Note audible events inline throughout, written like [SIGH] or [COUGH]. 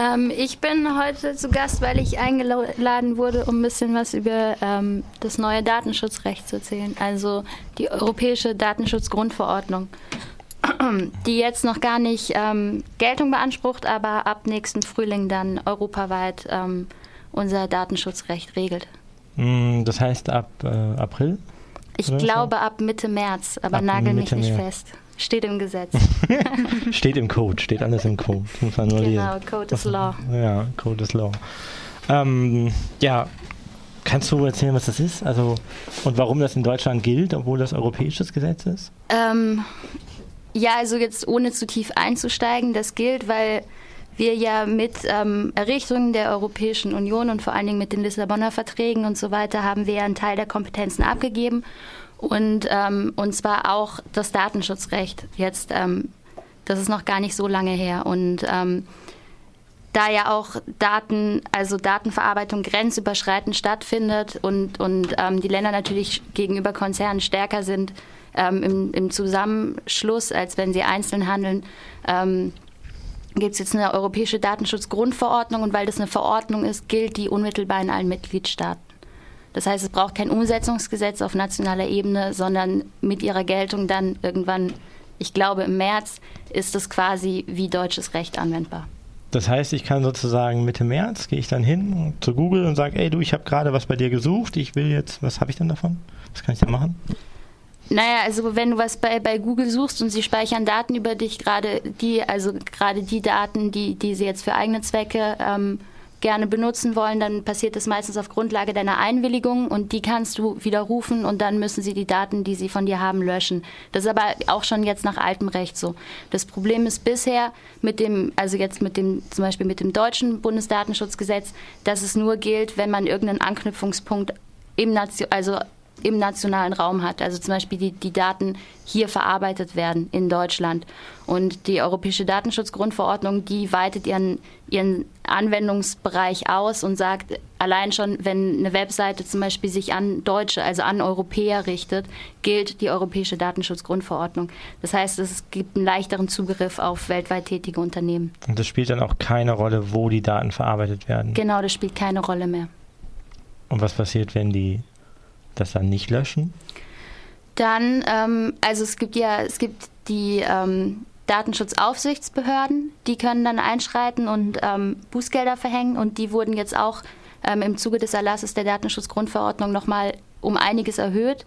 Ähm, ich bin heute zu Gast, weil ich eingeladen wurde, um ein bisschen was über ähm, das neue Datenschutzrecht zu erzählen, also die Europäische Datenschutzgrundverordnung, [CLEARS THROAT] die jetzt noch gar nicht ähm, Geltung beansprucht, aber ab nächsten Frühling dann europaweit ähm, unser Datenschutzrecht regelt. Mm, das heißt ab äh, April? Ich glaube ab Mitte März, aber ab nagel mich nicht März. fest. Steht im Gesetz. [LAUGHS] steht im Code, steht alles im Code. Muss man nur genau, lesen. Code is Law. Ja, Code is Law. Ähm, ja, kannst du erzählen, was das ist? Also, und warum das in Deutschland gilt, obwohl das europäisches Gesetz ist? Ähm, ja, also jetzt ohne zu tief einzusteigen, das gilt, weil wir ja mit ähm, Errichtung der Europäischen Union und vor allen Dingen mit den Lissabonner Verträgen und so weiter haben wir ja einen Teil der Kompetenzen abgegeben und, ähm, und zwar auch das Datenschutzrecht. Jetzt, ähm, das ist noch gar nicht so lange her. Und ähm, da ja auch Daten, also Datenverarbeitung grenzüberschreitend stattfindet und, und ähm, die Länder natürlich gegenüber Konzernen stärker sind ähm, im, im, Zusammenschluss, als wenn sie einzeln handeln, ähm, gibt es jetzt eine europäische Datenschutzgrundverordnung und weil das eine Verordnung ist, gilt die unmittelbar in allen Mitgliedstaaten. Das heißt, es braucht kein Umsetzungsgesetz auf nationaler Ebene, sondern mit ihrer Geltung dann irgendwann, ich glaube im März, ist es quasi wie deutsches Recht anwendbar. Das heißt, ich kann sozusagen Mitte März, gehe ich dann hin zu Google und sage, ey du, ich habe gerade was bei dir gesucht, ich will jetzt, was habe ich denn davon? Was kann ich da machen? Naja, also wenn du was bei, bei Google suchst und sie speichern Daten über dich, gerade die, also gerade die Daten, die, die sie jetzt für eigene Zwecke ähm, gerne benutzen wollen, dann passiert das meistens auf Grundlage deiner Einwilligung und die kannst du widerrufen und dann müssen sie die Daten, die sie von dir haben, löschen. Das ist aber auch schon jetzt nach altem Recht so. Das Problem ist bisher mit dem, also jetzt mit dem, zum Beispiel mit dem deutschen Bundesdatenschutzgesetz, dass es nur gilt, wenn man irgendeinen Anknüpfungspunkt im Nation, also im nationalen Raum hat. Also zum Beispiel die, die Daten hier verarbeitet werden in Deutschland. Und die Europäische Datenschutzgrundverordnung, die weitet ihren, ihren Anwendungsbereich aus und sagt, allein schon, wenn eine Webseite zum Beispiel sich an Deutsche, also an Europäer richtet, gilt die Europäische Datenschutzgrundverordnung. Das heißt, es gibt einen leichteren Zugriff auf weltweit tätige Unternehmen. Und das spielt dann auch keine Rolle, wo die Daten verarbeitet werden? Genau, das spielt keine Rolle mehr. Und was passiert, wenn die das dann nicht löschen? Dann, ähm, also es gibt ja, es gibt die ähm, Datenschutzaufsichtsbehörden, die können dann einschreiten und ähm, Bußgelder verhängen und die wurden jetzt auch ähm, im Zuge des Erlasses der Datenschutzgrundverordnung nochmal um einiges erhöht.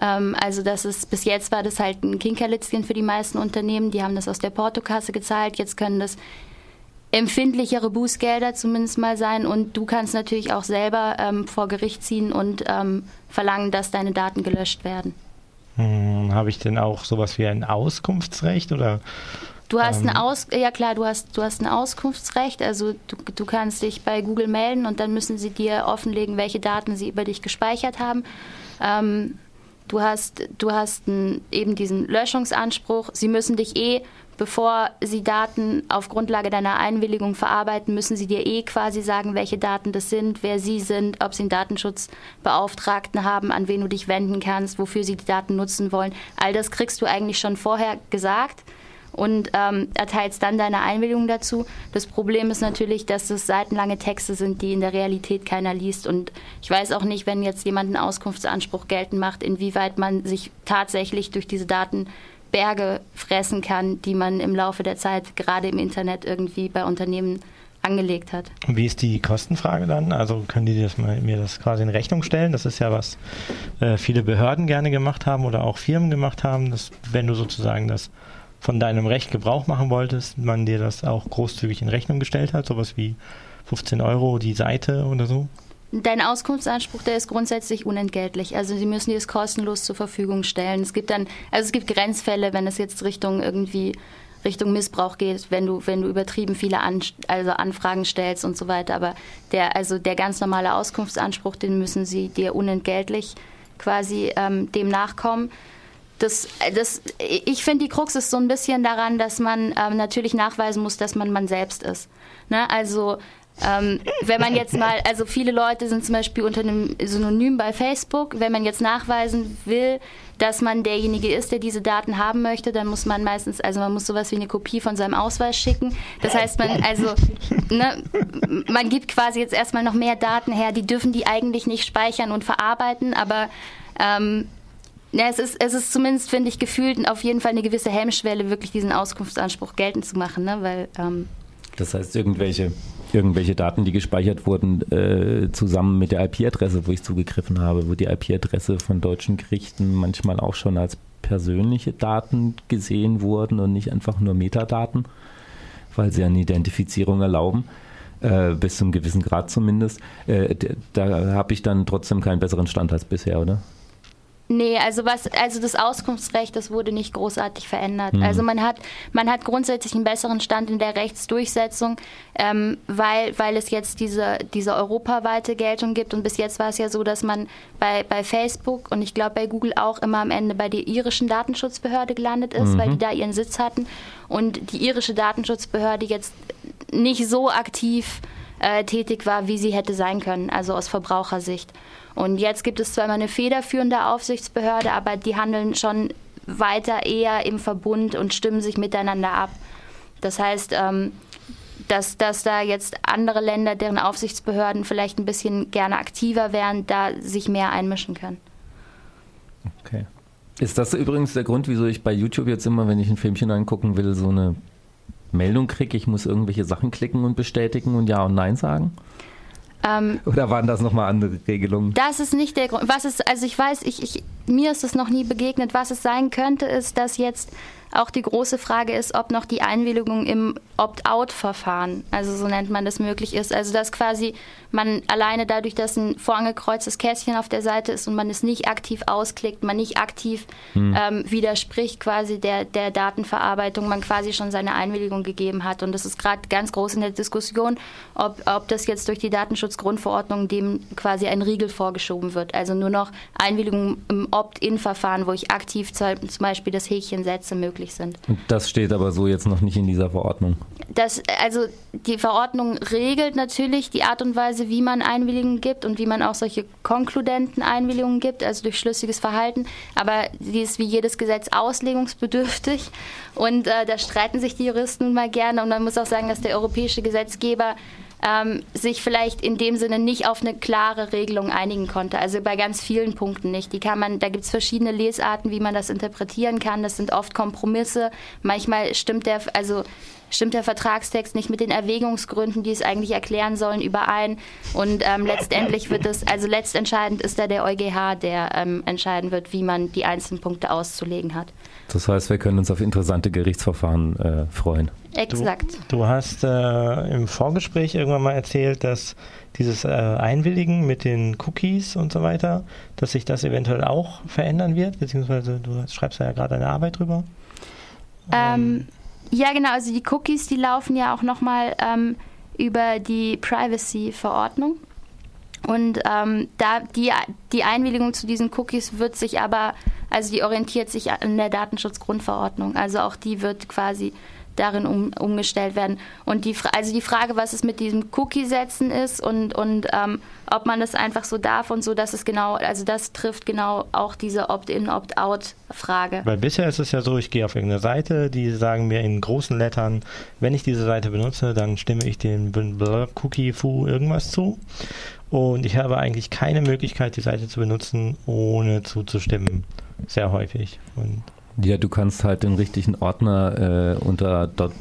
Ähm, also das ist, bis jetzt war das halt ein Kinkerlitzchen für die meisten Unternehmen, die haben das aus der Portokasse gezahlt, jetzt können das empfindlichere Bußgelder zumindest mal sein. Und du kannst natürlich auch selber ähm, vor Gericht ziehen und ähm, verlangen, dass deine Daten gelöscht werden. Hm, Habe ich denn auch sowas wie ein Auskunftsrecht oder? Du hast ähm, ein Aus, ja klar, du hast, du hast ein Auskunftsrecht. Also du, du kannst dich bei Google melden und dann müssen sie dir offenlegen, welche Daten sie über dich gespeichert haben. Ähm, du hast, du hast einen, eben diesen Löschungsanspruch. Sie müssen dich eh bevor sie Daten auf Grundlage deiner Einwilligung verarbeiten, müssen sie dir eh quasi sagen, welche Daten das sind, wer sie sind, ob sie einen Datenschutzbeauftragten haben, an wen du dich wenden kannst, wofür sie die Daten nutzen wollen. All das kriegst du eigentlich schon vorher gesagt und ähm, erteilst dann deine Einwilligung dazu. Das Problem ist natürlich, dass es seitenlange Texte sind, die in der Realität keiner liest. Und ich weiß auch nicht, wenn jetzt jemand einen Auskunftsanspruch geltend macht, inwieweit man sich tatsächlich durch diese Daten Berge fressen kann, die man im Laufe der Zeit gerade im Internet irgendwie bei Unternehmen angelegt hat. Wie ist die Kostenfrage dann? Also können die das mal, mir das quasi in Rechnung stellen? Das ist ja was äh, viele Behörden gerne gemacht haben oder auch Firmen gemacht haben, dass wenn du sozusagen das von deinem Recht Gebrauch machen wolltest, man dir das auch großzügig in Rechnung gestellt hat, sowas wie 15 Euro die Seite oder so? Dein Auskunftsanspruch, der ist grundsätzlich unentgeltlich. Also sie müssen dir es kostenlos zur Verfügung stellen. Es gibt dann, also es gibt Grenzfälle, wenn es jetzt Richtung irgendwie Richtung Missbrauch geht, wenn du, wenn du übertrieben viele An also Anfragen stellst und so weiter. Aber der, also der ganz normale Auskunftsanspruch, den müssen sie dir unentgeltlich quasi ähm, dem nachkommen. Das, das, ich finde, die Krux ist so ein bisschen daran, dass man ähm, natürlich nachweisen muss, dass man man selbst ist. Ne? Also Ähm, wenn man jetzt mal, also viele Leute sind zum Beispiel unter einem Synonym bei Facebook. Wenn man jetzt nachweisen will, dass man derjenige ist, der diese Daten haben möchte, dann muss man meistens, also man muss sowas wie eine Kopie von seinem Ausweis schicken. Das heißt, man, also, ne, man gibt quasi jetzt erstmal noch mehr Daten her, die dürfen die eigentlich nicht speichern und verarbeiten, aber ähm, ja, es ist, es ist zumindest, finde ich, gefühlt auf jeden Fall eine gewisse Hemmschwelle, wirklich diesen Auskunftsanspruch geltend zu machen, ne? weil ähm, das heißt, irgendwelche irgendwelche Daten, die gespeichert wurden, äh, zusammen mit der IP-Adresse, wo ich zugegriffen habe, wo die IP-Adresse von deutschen Gerichten manchmal auch schon als persönliche Daten gesehen wurden und nicht einfach nur Metadaten, weil sie eine Identifizierung erlauben. Äh, bis zum gewissen Grad zumindest. Äh, da habe ich dann trotzdem keinen besseren Stand als bisher, oder? Nee, also was, also das Auskunftsrecht, das wurde nicht großartig verändert. Mhm. Also man hat, man hat grundsätzlich einen besseren Stand in der Rechtsdurchsetzung, ähm, weil, weil es jetzt diese, diese europaweite Geltung gibt. Und bis jetzt war es ja so, dass man bei, bei Facebook und ich glaube bei Google auch immer am Ende bei der irischen Datenschutzbehörde gelandet ist, mhm. weil die da ihren Sitz hatten. Und die irische Datenschutzbehörde jetzt nicht so aktiv äh, tätig war, wie sie hätte sein können, also aus Verbrauchersicht. Und jetzt gibt es zwar immer eine federführende Aufsichtsbehörde, aber die handeln schon weiter eher im Verbund und stimmen sich miteinander ab. Das heißt, ähm, dass, dass da jetzt andere Länder, deren Aufsichtsbehörden vielleicht ein bisschen gerne aktiver wären, da sich mehr einmischen können. Okay. Ist das übrigens der Grund, wieso ich bei YouTube jetzt immer, wenn ich ein Filmchen angucken will, so eine Meldung kriege, ich muss irgendwelche Sachen klicken und bestätigen und Ja und Nein sagen? Ähm, Oder waren das nochmal andere Regelungen? Das ist nicht der Grund. Was ist, also ich weiß, ich, ich, mir ist es noch nie begegnet. Was es sein könnte, ist, dass jetzt auch die große Frage ist, ob noch die Einwilligung im Opt-out-Verfahren, also so nennt man das, möglich ist. Also dass quasi man alleine dadurch, dass ein vorangekreuztes Kästchen auf der Seite ist und man es nicht aktiv ausklickt, man nicht aktiv hm. ähm, widerspricht quasi der, der Datenverarbeitung, man quasi schon seine Einwilligung gegeben hat. Und das ist gerade ganz groß in der Diskussion, ob, ob das jetzt durch die Datenschutzgrundverordnung dem quasi ein Riegel vorgeschoben wird. Also nur noch Einwilligung im Opt-in-Verfahren, wo ich aktiv zum Beispiel das Häkchen setze, möglich sind. Und das steht aber so jetzt noch nicht in dieser Verordnung. Das, also die Verordnung regelt natürlich die Art und Weise, wie man Einwilligungen gibt und wie man auch solche konkludenten Einwilligungen gibt, also durch schlüssiges Verhalten. Aber die ist wie jedes Gesetz auslegungsbedürftig und äh, da streiten sich die Juristen nun mal gerne. Und man muss auch sagen, dass der europäische Gesetzgeber ähm, sich vielleicht in dem Sinne nicht auf eine klare Regelung einigen konnte. Also bei ganz vielen Punkten nicht. Die kann man, da gibt es verschiedene Lesarten, wie man das interpretieren kann. Das sind oft Kompromisse. Manchmal stimmt der, also stimmt der Vertragstext nicht mit den Erwägungsgründen, die es eigentlich erklären sollen, überein. Und ähm, letztendlich wird es, also letztentscheidend ist da der EuGH, der ähm, entscheiden wird, wie man die einzelnen Punkte auszulegen hat. Das heißt, wir können uns auf interessante Gerichtsverfahren äh, freuen. Exakt. Du, du hast äh, im Vorgespräch irgendwann mal erzählt, dass dieses äh, Einwilligen mit den Cookies und so weiter, dass sich das eventuell auch verändern wird, beziehungsweise du schreibst ja gerade eine Arbeit drüber. Ähm, ja, genau. Also die Cookies, die laufen ja auch nochmal ähm, über die Privacy-Verordnung. Und ähm, da die, die Einwilligung zu diesen Cookies wird sich aber, also die orientiert sich an der Datenschutzgrundverordnung. Also auch die wird quasi darin um, umgestellt werden. Und die, also die Frage, was es mit diesem Cookie-Setzen ist und, und ähm, ob man das einfach so darf und so, dass es genau, also das trifft genau auch diese Opt-in, Opt-out-Frage. Weil bisher ist es ja so, ich gehe auf irgendeine Seite, die sagen mir in großen Lettern, wenn ich diese Seite benutze, dann stimme ich den Cookie, Fu, irgendwas zu. Und ich habe eigentlich keine Möglichkeit, die Seite zu benutzen, ohne zuzustimmen. Sehr häufig. Und ja, du kannst halt den richtigen Ordner äh, unter dot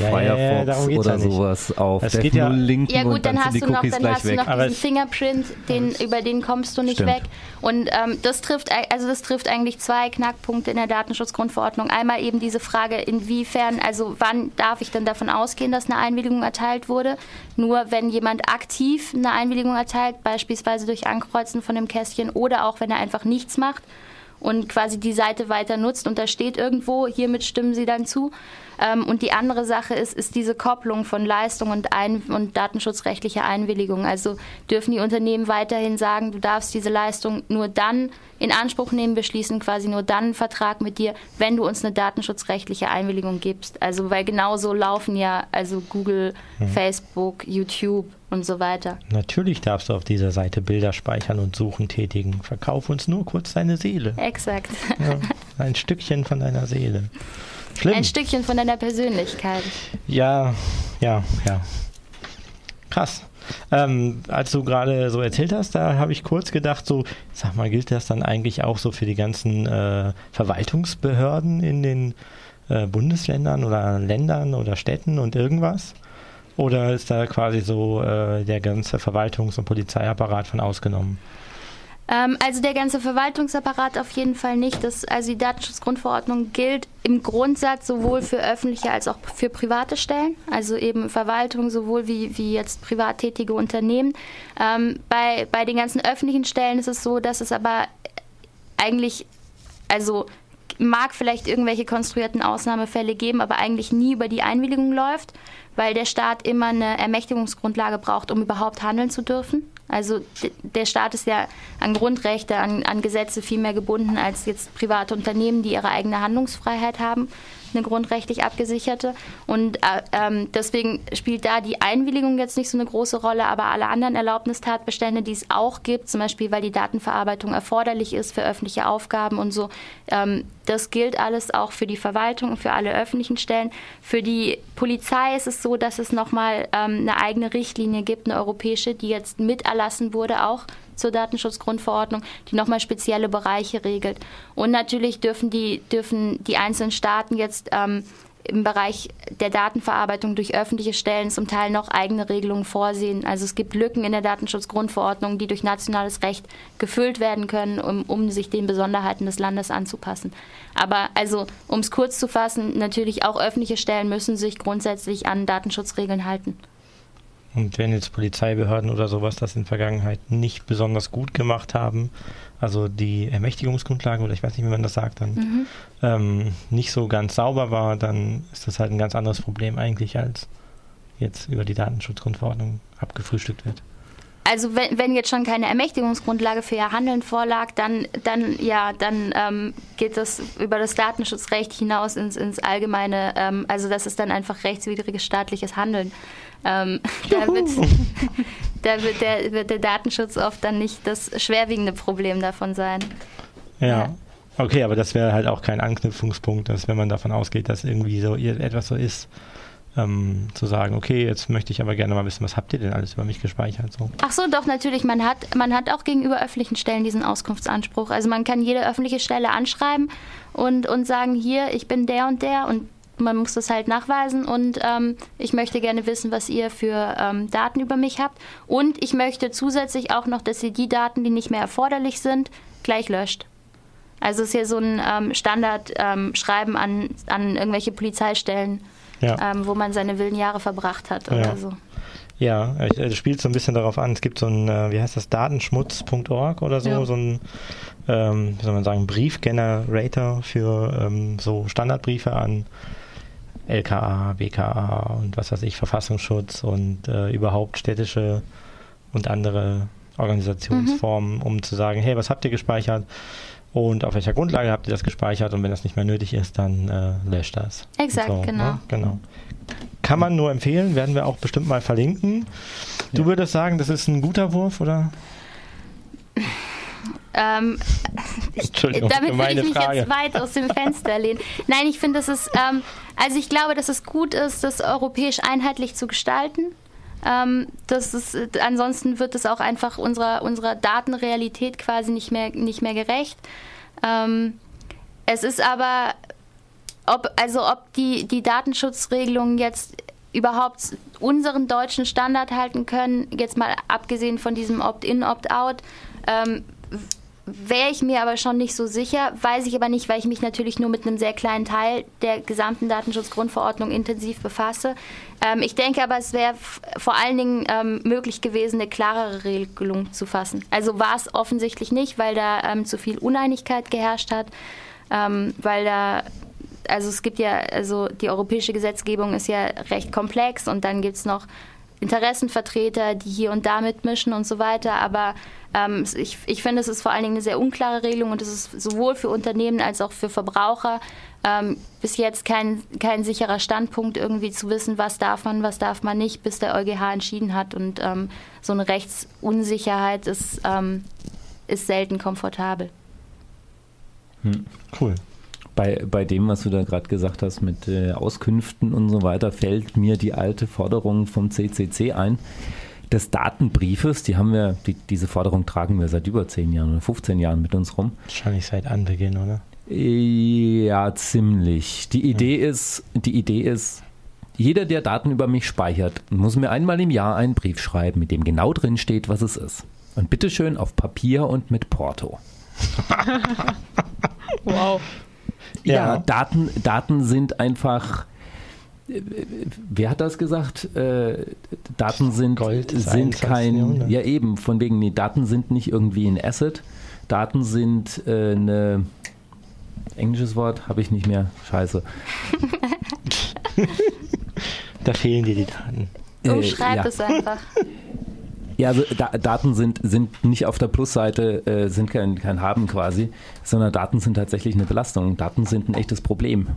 ja, Firefox ja, oder ja sowas auf das Dev ja, linken ja gut, und dann, dann hast du noch, dann hast du noch diesen Fingerprint, den, über den kommst du nicht stimmt. weg. Und ähm, das trifft also das trifft eigentlich zwei Knackpunkte in der Datenschutzgrundverordnung. Einmal eben diese Frage, inwiefern, also wann darf ich denn davon ausgehen, dass eine Einwilligung erteilt wurde? Nur wenn jemand aktiv eine Einwilligung erteilt, beispielsweise durch Ankreuzen von dem Kästchen oder auch wenn er einfach nichts macht und quasi die Seite weiter nutzt und da steht irgendwo, hiermit stimmen Sie dann zu. Ähm, und die andere Sache ist, ist diese Kopplung von Leistung und, ein und datenschutzrechtlicher Einwilligung. Also dürfen die Unternehmen weiterhin sagen, du darfst diese Leistung nur dann in Anspruch nehmen, wir schließen quasi nur dann einen Vertrag mit dir, wenn du uns eine datenschutzrechtliche Einwilligung gibst. Also weil genauso laufen ja also Google, mhm. Facebook, YouTube und so weiter. Natürlich darfst du auf dieser Seite Bilder speichern und Suchen tätigen. Verkauf uns nur kurz deine Seele. Exakt. Ja, [LAUGHS] ein Stückchen von deiner Seele. Schlimm. Ein Stückchen von deiner Persönlichkeit. Ja, ja, ja. Krass. Ähm, als du gerade so erzählt hast, da habe ich kurz gedacht, so, sag mal, gilt das dann eigentlich auch so für die ganzen äh, Verwaltungsbehörden in den äh, Bundesländern oder Ländern oder Städten und irgendwas? Oder ist da quasi so äh, der ganze Verwaltungs- und Polizeiapparat von ausgenommen? Ähm, also der ganze Verwaltungsapparat auf jeden Fall nicht. Das, also die Datenschutzgrundverordnung gilt im Grundsatz sowohl für öffentliche als auch für private Stellen, also eben Verwaltung sowohl wie, wie jetzt privat tätige Unternehmen. Ähm, bei, bei den ganzen öffentlichen Stellen ist es so, dass es aber eigentlich, also mag vielleicht irgendwelche konstruierten Ausnahmefälle geben, aber eigentlich nie über die Einwilligung läuft, weil der Staat immer eine Ermächtigungsgrundlage braucht, um überhaupt handeln zu dürfen. Also der Staat ist ja an Grundrechte, an, an Gesetze viel mehr gebunden als jetzt private Unternehmen, die ihre eigene Handlungsfreiheit haben eine grundrechtlich abgesicherte. Und äh, ähm, deswegen spielt da die Einwilligung jetzt nicht so eine große Rolle, aber alle anderen Erlaubnistatbestände, die es auch gibt, zum Beispiel weil die Datenverarbeitung erforderlich ist für öffentliche Aufgaben und so, ähm, das gilt alles auch für die Verwaltung und für alle öffentlichen Stellen. Für die Polizei ist es so, dass es nochmal ähm, eine eigene Richtlinie gibt, eine europäische, die jetzt miterlassen wurde, auch zur Datenschutzgrundverordnung, die nochmal spezielle Bereiche regelt. Und natürlich dürfen die, dürfen die einzelnen Staaten jetzt ähm, im Bereich der Datenverarbeitung durch öffentliche Stellen zum Teil noch eigene Regelungen vorsehen. Also es gibt Lücken in der Datenschutzgrundverordnung, die durch nationales Recht gefüllt werden können, um, um sich den Besonderheiten des Landes anzupassen. Aber also, um es kurz zu fassen, natürlich auch öffentliche Stellen müssen sich grundsätzlich an Datenschutzregeln halten. Und wenn jetzt Polizeibehörden oder sowas das in der Vergangenheit nicht besonders gut gemacht haben, also die Ermächtigungsgrundlage oder ich weiß nicht, wie man das sagt, dann mhm. ähm, nicht so ganz sauber war, dann ist das halt ein ganz anderes Problem eigentlich, als jetzt über die Datenschutzgrundverordnung abgefrühstückt wird. Also wenn, wenn jetzt schon keine Ermächtigungsgrundlage für ihr Handeln vorlag, dann, dann ja, dann ähm, geht das über das Datenschutzrecht hinaus ins, ins Allgemeine. Ähm, also das ist dann einfach rechtswidriges staatliches Handeln. Ähm, [LAUGHS] da, wird, [LAUGHS] da wird, der, wird der Datenschutz oft dann nicht das schwerwiegende Problem davon sein. Ja. ja. Okay, aber das wäre halt auch kein Anknüpfungspunkt, dass wenn man davon ausgeht, dass irgendwie so etwas so ist, ähm, zu sagen, okay, jetzt möchte ich aber gerne mal wissen, was habt ihr denn alles über mich gespeichert? So. Ach so, doch, natürlich. Man hat, man hat auch gegenüber öffentlichen Stellen diesen Auskunftsanspruch. Also man kann jede öffentliche Stelle anschreiben und, und sagen, hier, ich bin der und der und man muss das halt nachweisen und ähm, ich möchte gerne wissen, was ihr für ähm, Daten über mich habt. Und ich möchte zusätzlich auch noch, dass ihr die Daten, die nicht mehr erforderlich sind, gleich löscht. Also es ist hier so ein ähm, Standardschreiben ähm, an, an irgendwelche Polizeistellen, ja. Ähm, wo man seine wilden Jahre verbracht hat oder ja. so. Ja, es spielt so ein bisschen darauf an. Es gibt so ein, äh, wie heißt das, datenschmutz.org oder so, ja. so ein, ähm, wie soll man sagen, Briefgenerator für ähm, so Standardbriefe an LKA, BKA und was weiß ich, Verfassungsschutz und äh, überhaupt städtische und andere Organisationsformen, mhm. um zu sagen, hey, was habt ihr gespeichert und auf welcher Grundlage habt ihr das gespeichert und wenn das nicht mehr nötig ist, dann äh, löscht das. Exakt, so, genau. Ne? genau. Kann man nur empfehlen, werden wir auch bestimmt mal verlinken. Du ja. würdest sagen, das ist ein guter Wurf, oder? Ähm, [LAUGHS] ich, damit würde ich mich Frage. jetzt weit aus dem Fenster lehnen. Nein, ich finde, dass es, ähm, also ich glaube, dass es gut ist, das europäisch einheitlich zu gestalten. Ähm, das ist, ansonsten wird es auch einfach unserer, unserer Datenrealität quasi nicht mehr, nicht mehr gerecht. Ähm, es ist aber, ob, also ob die, die Datenschutzregelungen jetzt überhaupt unseren deutschen Standard halten können, jetzt mal abgesehen von diesem Opt-in, Opt-out, ähm, wäre ich mir aber schon nicht so sicher, weiß ich aber nicht, weil ich mich natürlich nur mit einem sehr kleinen Teil der gesamten Datenschutzgrundverordnung intensiv befasse. Ähm, ich denke aber, es wäre vor allen Dingen ähm, möglich gewesen, eine klarere Regelung zu fassen. Also war es offensichtlich nicht, weil da ähm, zu viel Uneinigkeit geherrscht hat, ähm, weil da also es gibt ja, also die europäische Gesetzgebung ist ja recht komplex und dann gibt es noch Interessenvertreter, die hier und da mitmischen und so weiter. Aber ähm, ich, ich finde, es ist vor allen Dingen eine sehr unklare Regelung und es ist sowohl für Unternehmen als auch für Verbraucher ähm, bis jetzt kein, kein sicherer Standpunkt, irgendwie zu wissen, was darf man, was darf man nicht, bis der EuGH entschieden hat. Und ähm, so eine Rechtsunsicherheit ist, ähm, ist selten komfortabel. Hm. Cool. Bei, bei dem, was du da gerade gesagt hast mit äh, Auskünften und so weiter, fällt mir die alte Forderung vom CCC ein des Datenbriefes. Die haben wir, die, diese Forderung tragen wir seit über 10 Jahren oder 15 Jahren mit uns rum. Wahrscheinlich seit Anbeginn, oder? Ja, ziemlich. Die Idee ja. ist, die Idee ist, jeder, der Daten über mich speichert, muss mir einmal im Jahr einen Brief schreiben, mit dem genau drin steht, was es ist. Und bitteschön auf Papier und mit Porto. [LAUGHS] wow. Ja, ja, Daten, Daten sind einfach. Wer hat das gesagt? Äh, Daten sind, Gold sind kein. Ja, eben, von wegen, nee, Daten sind nicht irgendwie ein Asset. Daten sind äh, eine. Englisches Wort habe ich nicht mehr. Scheiße. [LAUGHS] da fehlen dir die Daten. Oh, schreib ja. es einfach. Ja, also da, Daten sind, sind nicht auf der Plusseite, äh, sind kein, kein Haben quasi, sondern Daten sind tatsächlich eine Belastung. Daten sind ein echtes Problem.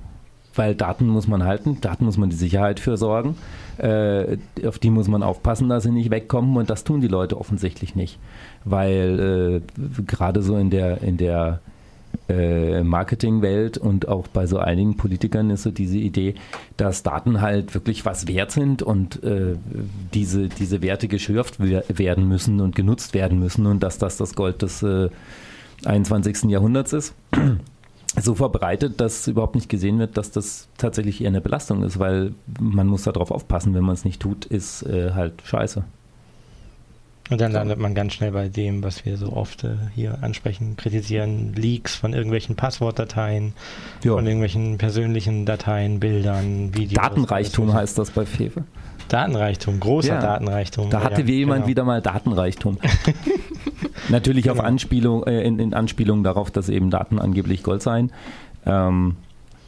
Weil Daten muss man halten, Daten muss man die Sicherheit für sorgen, äh, auf die muss man aufpassen, dass sie nicht wegkommen und das tun die Leute offensichtlich nicht. Weil äh, gerade so in der, in der äh, Marketingwelt und auch bei so einigen Politikern ist so diese Idee, dass Daten halt wirklich was wert sind und äh, diese, diese Werte geschürft werden müssen und genutzt werden müssen und dass das das Gold des äh, 21. Jahrhunderts ist. So verbreitet, dass überhaupt nicht gesehen wird, dass das tatsächlich eher eine Belastung ist, weil man muss darauf aufpassen, wenn man es nicht tut, ist äh, halt scheiße. Und dann landet man ganz schnell bei dem, was wir so oft äh, hier ansprechen, kritisieren, Leaks von irgendwelchen Passwortdateien, jo. von irgendwelchen persönlichen Dateien, Bildern, Videos. Datenreichtum heißt das bei Fefe. Datenreichtum, großer ja. Datenreichtum. Da hatte ja, jemand genau. wieder mal Datenreichtum. [LAUGHS] Natürlich genau. auf Anspielung, äh, in, in, Anspielung darauf, dass eben Daten angeblich Gold seien. Ähm,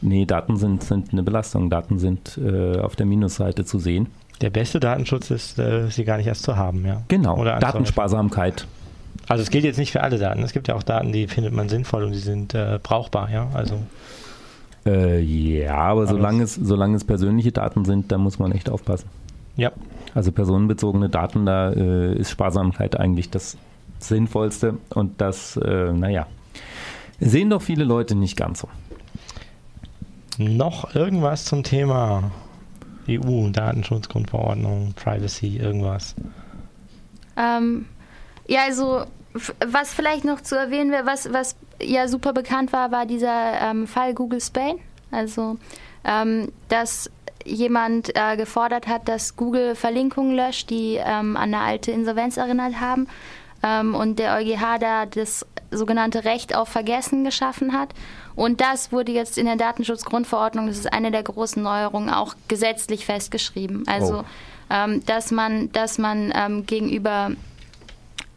nee, Daten sind, sind eine Belastung. Daten sind äh, auf der Minusseite zu sehen. Der beste Datenschutz ist, äh, sie gar nicht erst zu haben, ja. Genau. Oder Datensparsamkeit. Also es gilt jetzt nicht für alle Daten. Es gibt ja auch Daten, die findet man sinnvoll und die sind äh, brauchbar, ja. Also äh, ja, aber solange es, solange es persönliche Daten sind, da muss man echt aufpassen. Ja. Also personenbezogene Daten, da äh, ist Sparsamkeit eigentlich das Sinnvollste und das, äh, naja, sehen doch viele Leute nicht ganz so. Noch irgendwas zum Thema EU, Datenschutzgrundverordnung, Privacy, irgendwas? Ähm, ja, also was vielleicht noch zu erwähnen wäre, was, was ja super bekannt war, war dieser ähm, Fall Google Spain. Also, ähm, dass jemand äh, gefordert hat, dass Google Verlinkungen löscht, die ähm, an eine alte Insolvenz erinnert haben. Ähm, und der EuGH da das sogenannte Recht auf Vergessen geschaffen hat. Und das wurde jetzt in der Datenschutzgrundverordnung, das ist eine der großen Neuerungen, auch gesetzlich festgeschrieben. Also, oh. ähm, dass man, dass man ähm, gegenüber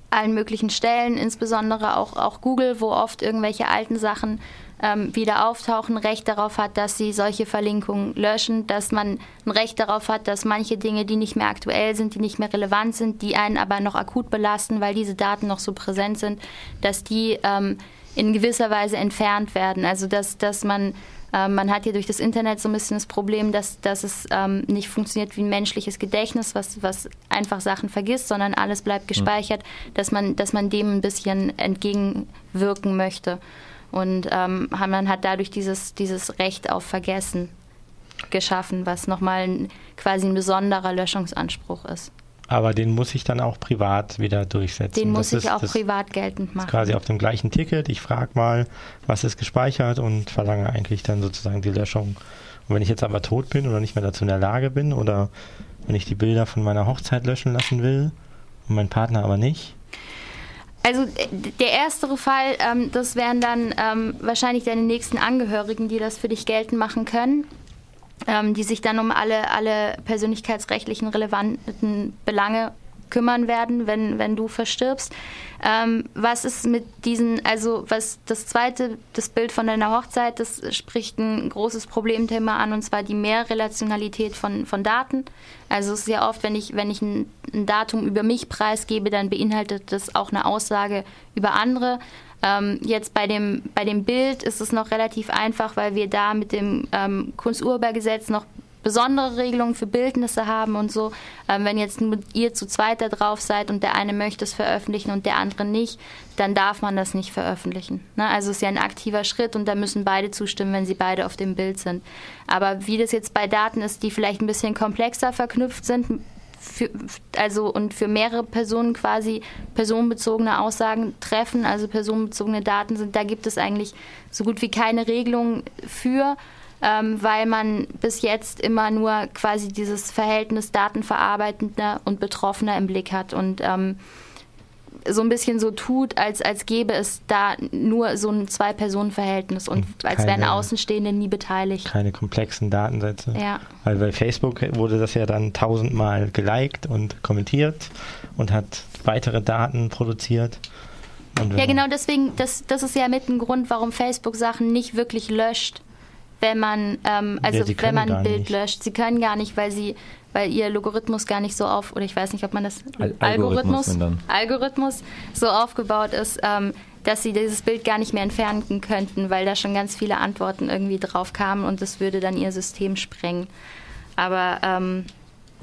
allen möglichen Stellen, insbesondere auch, auch Google, wo oft irgendwelche alten Sachen ähm, wieder auftauchen, Recht darauf hat, dass sie solche Verlinkungen löschen, dass man ein Recht darauf hat, dass manche Dinge, die nicht mehr aktuell sind, die nicht mehr relevant sind, die einen aber noch akut belasten, weil diese Daten noch so präsent sind, dass die ähm, in gewisser Weise entfernt werden. Also dass, dass man ähm, man hat ja durch das Internet so ein bisschen das Problem, dass, dass es ähm, nicht funktioniert wie ein menschliches Gedächtnis, was, was einfach Sachen vergisst, sondern alles bleibt hm. gespeichert, mhm. dass, man, dass man dem ein bisschen entgegenwirken möchte. Und ähm, man hat dadurch dieses, dieses Recht auf Vergessen geschaffen, was nochmal ein, quasi ein besonderer Löschungsanspruch ist. Aber den muss ich dann auch privat wieder durchsetzen. Den muss das ich ist, auch privat geltend machen. quasi auf dem gleichen Ticket. Ich frage mal, was ist gespeichert und verlange eigentlich dann sozusagen die Löschung. Und wenn ich jetzt aber tot bin oder nicht mehr dazu in der Lage bin oder wenn ich die Bilder von meiner Hochzeit löschen lassen will und mein Partner aber nicht. Also der erstere Fall, ähm, das wären dann ähm, wahrscheinlich deine nächsten Angehörigen, die das für dich geltend machen können ähm, die sich dann um alle, alle persönlichkeitsrechtlichen relevanten Belange kümmern werden, wenn, wenn du verstirbst. Ähm, was ist mit diesen, also was das zweite, das Bild von deiner Hochzeit, das spricht ein großes Problemthema an, und zwar die Mehrrelationalität von, von Daten. Also es ist ja oft, wenn ich, wenn ich ein, ein Datum über mich preisgebe, dann beinhaltet das auch eine Aussage über andere. Ähm, jetzt bei dem, bei dem Bild ist es noch relativ einfach, weil wir da mit dem ähm, Kunsturhebergesetz noch besondere Regelungen für Bildnisse haben und so. Ähm, wenn jetzt ihr zu zweit da drauf seid und der eine möchte es veröffentlichen und der andere nicht, dann darf man das nicht veröffentlichen. Ne? Also es ist ja ein aktiver Schritt und da müssen beide zustimmen, wenn sie beide auf dem Bild sind. Aber wie das jetzt bei Daten ist, die vielleicht ein bisschen komplexer verknüpft sind, für, also und für mehrere Personen quasi personenbezogene Aussagen treffen, also personenbezogene Daten sind, da gibt es eigentlich so gut wie keine Regelung für, ähm, weil man bis jetzt immer nur quasi dieses Verhältnis Datenverarbeitender und Betroffener im Blick hat und ähm, so ein bisschen so tut, als, als gäbe es da nur so ein Zwei-Personen-Verhältnis und, und als wären Außenstehende nie beteiligt. Keine komplexen Datensätze. Ja. Weil bei Facebook wurde das ja dann tausendmal geliked und kommentiert und hat weitere Daten produziert. ja, genau deswegen, das, das ist ja mit ein Grund, warum Facebook Sachen nicht wirklich löscht, wenn man, ähm, also ja, wenn man ein Bild nicht. löscht. Sie können gar nicht, weil sie weil ihr Logarithmus gar nicht so auf, oder ich weiß nicht, ob man das Al Algorithmus, Algorithmus, Algorithmus so aufgebaut ist, ähm, dass sie dieses Bild gar nicht mehr entfernen könnten, weil da schon ganz viele Antworten irgendwie drauf kamen und das würde dann ihr System sprengen. Aber ähm,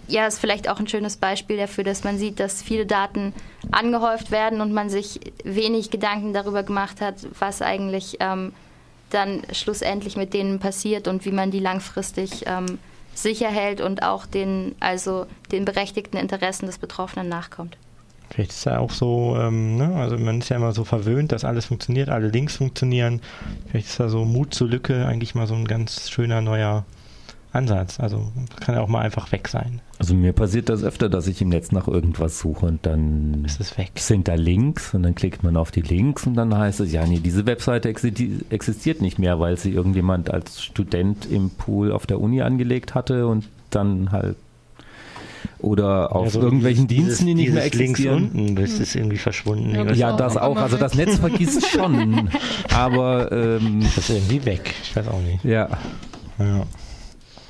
ja, ist vielleicht auch ein schönes Beispiel dafür, dass man sieht, dass viele Daten angehäuft werden und man sich wenig Gedanken darüber gemacht hat, was eigentlich ähm, dann schlussendlich mit denen passiert und wie man die langfristig ähm, sicher hält und auch den, also den berechtigten Interessen des Betroffenen nachkommt. Vielleicht ist ja auch so, ähm, ne? also man ist ja immer so verwöhnt, dass alles funktioniert, alle Links funktionieren. Vielleicht ist da so Mut zur Lücke eigentlich mal so ein ganz schöner neuer Ansatz. Also kann ja auch mal einfach weg sein. Also mir passiert das öfter, dass ich im Netz nach irgendwas suche und dann ist es weg. sind da Links und dann klickt man auf die Links und dann heißt es, ja nee, diese Webseite existiert nicht mehr, weil sie irgendjemand als Student im Pool auf der Uni angelegt hatte und dann halt oder auf ja, so irgendwelchen dieses, Diensten, die nicht mehr existieren. Links unten, das ist irgendwie verschwunden. Ja, ja das auch. Also das Netz vergisst [LAUGHS] schon, aber ähm, das ist irgendwie weg. Ich weiß auch nicht. Ja. ja.